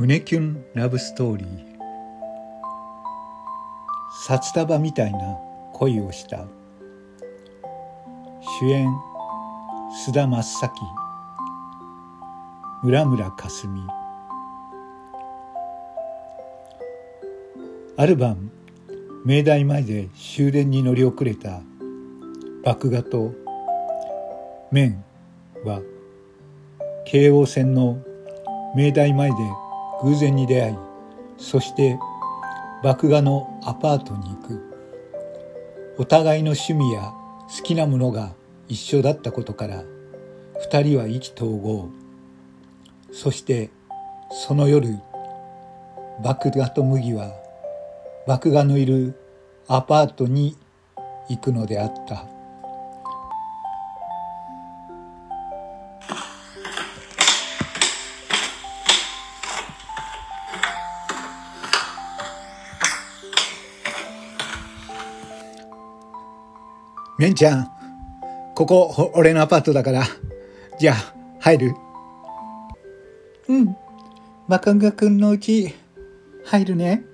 胸キュンラブストーリー。札束みたいな恋をした。主演須田真咲村村かすみある晩明大前で終電に乗り遅れた。麦芽と麺は京王線の明大前で偶然に出会いそして麦芽のアパートに行く。お互いの趣味や好きなものが一緒だったことから二人は意気投合。そしてその夜麦芽と麦は麦芽のいるアパートに行くのであった。めんちゃん、ここ、俺のアパートだから、じゃあ、入る？うん。マカンガ君のうち、入るね。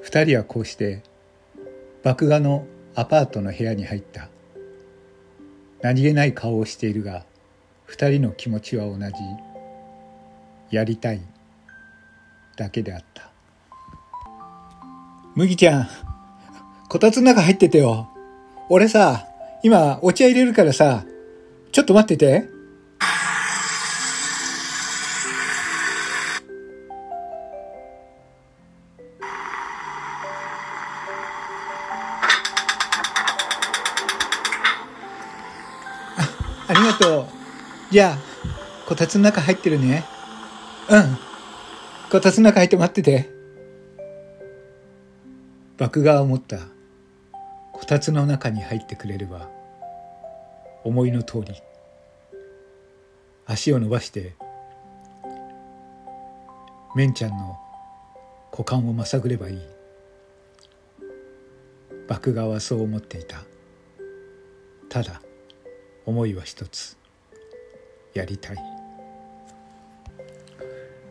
二人はこうして、麦芽のアパートの部屋に入った。何気ない顔をしているが、二人の気持ちは同じ。やりたい。だけであった。麦ちゃん、こたつの中入っててよ。俺さ、今お茶入れるからさ、ちょっと待ってて。ありがとう。じゃあ、こたつの中入ってるね。うん。こたつの中入って待ってて。爆芽を持った。こたつの中に入ってくれれば。思いの通り。足を伸ばして。メンちゃんの。股間をまさぐればいい。爆芽はそう思っていた。ただ。思いは一つ。やりたい。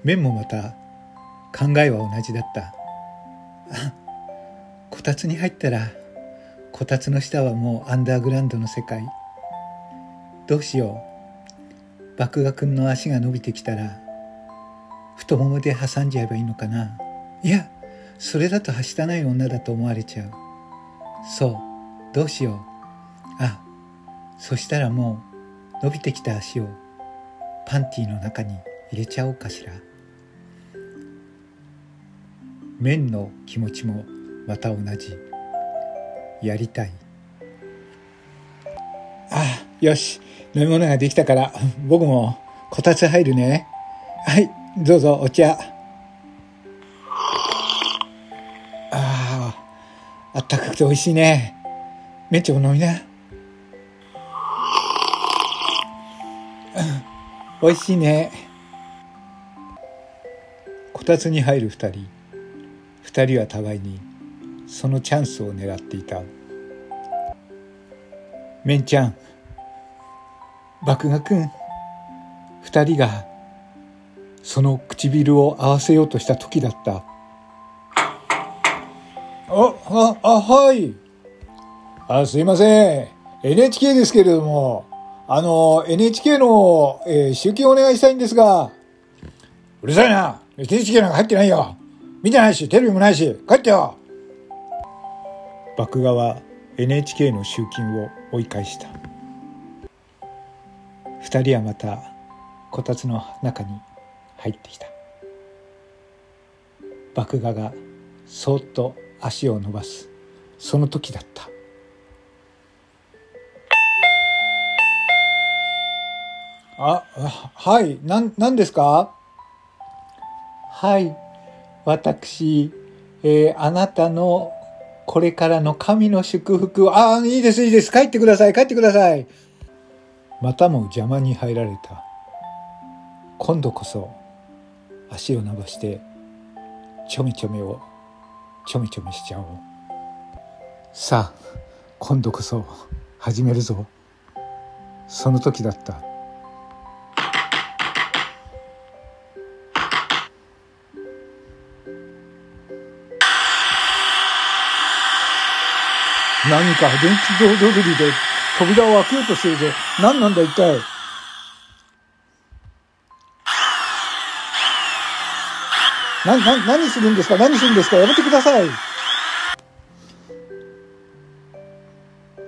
面もまた。考えは同じだった。こたつに入ったらこたつの下はもうアンダーグラウンドの世界。どうしよう。麦芽くんの足が伸びてきたら太ももで挟んじゃえばいいのかな。いやそれだとはしたない女だと思われちゃう。そうどうしよう。あそしたらもう伸びてきた足をパンティーの中に入れちゃおうかしら。麺の気持ちもまた同じ。やりたい。ああよし。飲み物ができたから僕もこたつ入るね。はいどうぞお茶。あああったかくて美味しいね。めっちゃお飲みな。美味しいね。こたつに入る二人。二人は互いにそのチャンスを狙っていた。メンちゃん麦芽くん二人がその唇を合わせようとした時だった。あああはい。あすいません。NHK ですけれどもあの NHK の、えー、集金お願いしたいんですが。うるさいな。NHK なんか入ってないよ見てないし、テレビもないし、帰ってよ麦芽は NHK の集金を追い返した。二人はまたこたつの中に入ってきた。麦芽がそっと足を伸ばす、その時だった。あ、はい、なん、なんですか？はい、私、えー、あなたのこれからの神の祝福を、ああ、いいです、いいです。帰ってください、帰ってください。またも邪魔に入られた。今度こそ足を伸ばしてちょみちょみをちょみちょみしちゃおう。さあ、今度こそ始めるぞ。その時だった何か電気ドドリルで扉を開けようとしてるぜ。何なんだ一体。な、な、何するんですか？何するんですか？やめてください。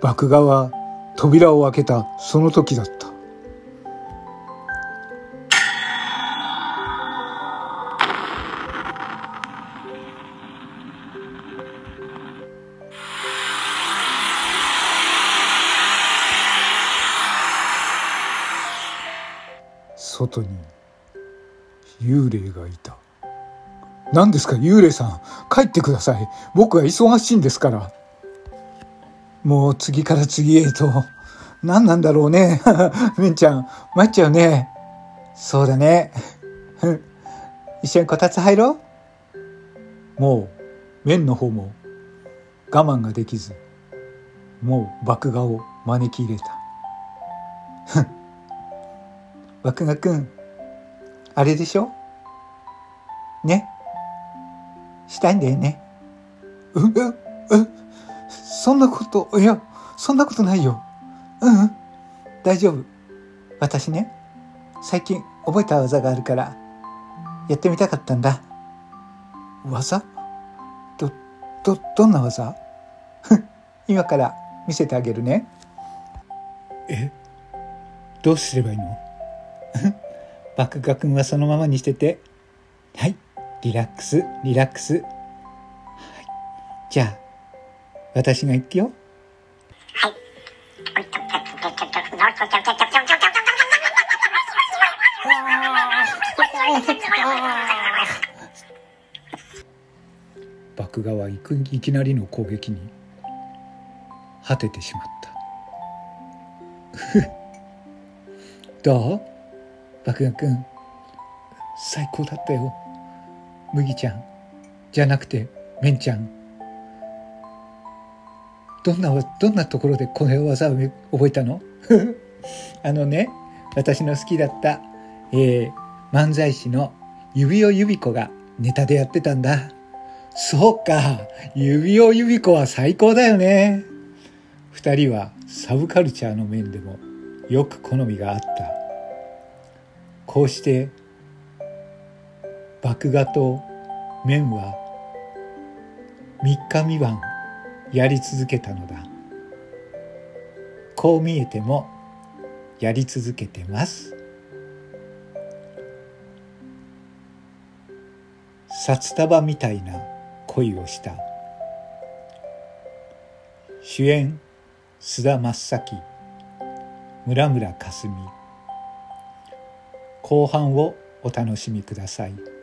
爆画は扉を開けたその時だった。外に幽霊がいた。何ですか幽霊さん。帰ってください。僕は忙しいんですから。もう次から次へと。何なんだろうね。めんちゃん。参っちゃうね。そうだね。一緒にこたつ入ろう。もう麺の方も我慢ができず。もう爆画を招き入れた。爆画くんあれでしょ？ね？したいんだよね。う、う、う、そんなこと、いや、そんなことないよ。うん、うん、大丈夫。私ね、最近覚えた技があるから、やってみたかったんだ。技？ど、ど、どんな技？今から見せてあげるね。え？どうすればいいの？爆画君はそのままにしてて。はい。リラックス、リラックス。はい。じゃあ、私が行くよ。はい。爆画はいくいきなりの攻撃に果ててしまったどう？爆画くん最高だったよ。麦ちゃん。じゃなくてめんちゃん。どんなどんなところでこの技を覚えたの？あのね私の好きだった、えー、漫才師の指尾指子がネタでやってたんだ。そうか。指尾指子は最高だよね。二人はサブカルチャーの面でもよく好みがあった。こうして麦芽と麺は三日三晩やり続けたのだ。こう見えてもやり続けてます。札束みたいな恋をした。主演須田正樹村村かすみ後半をお楽しみください。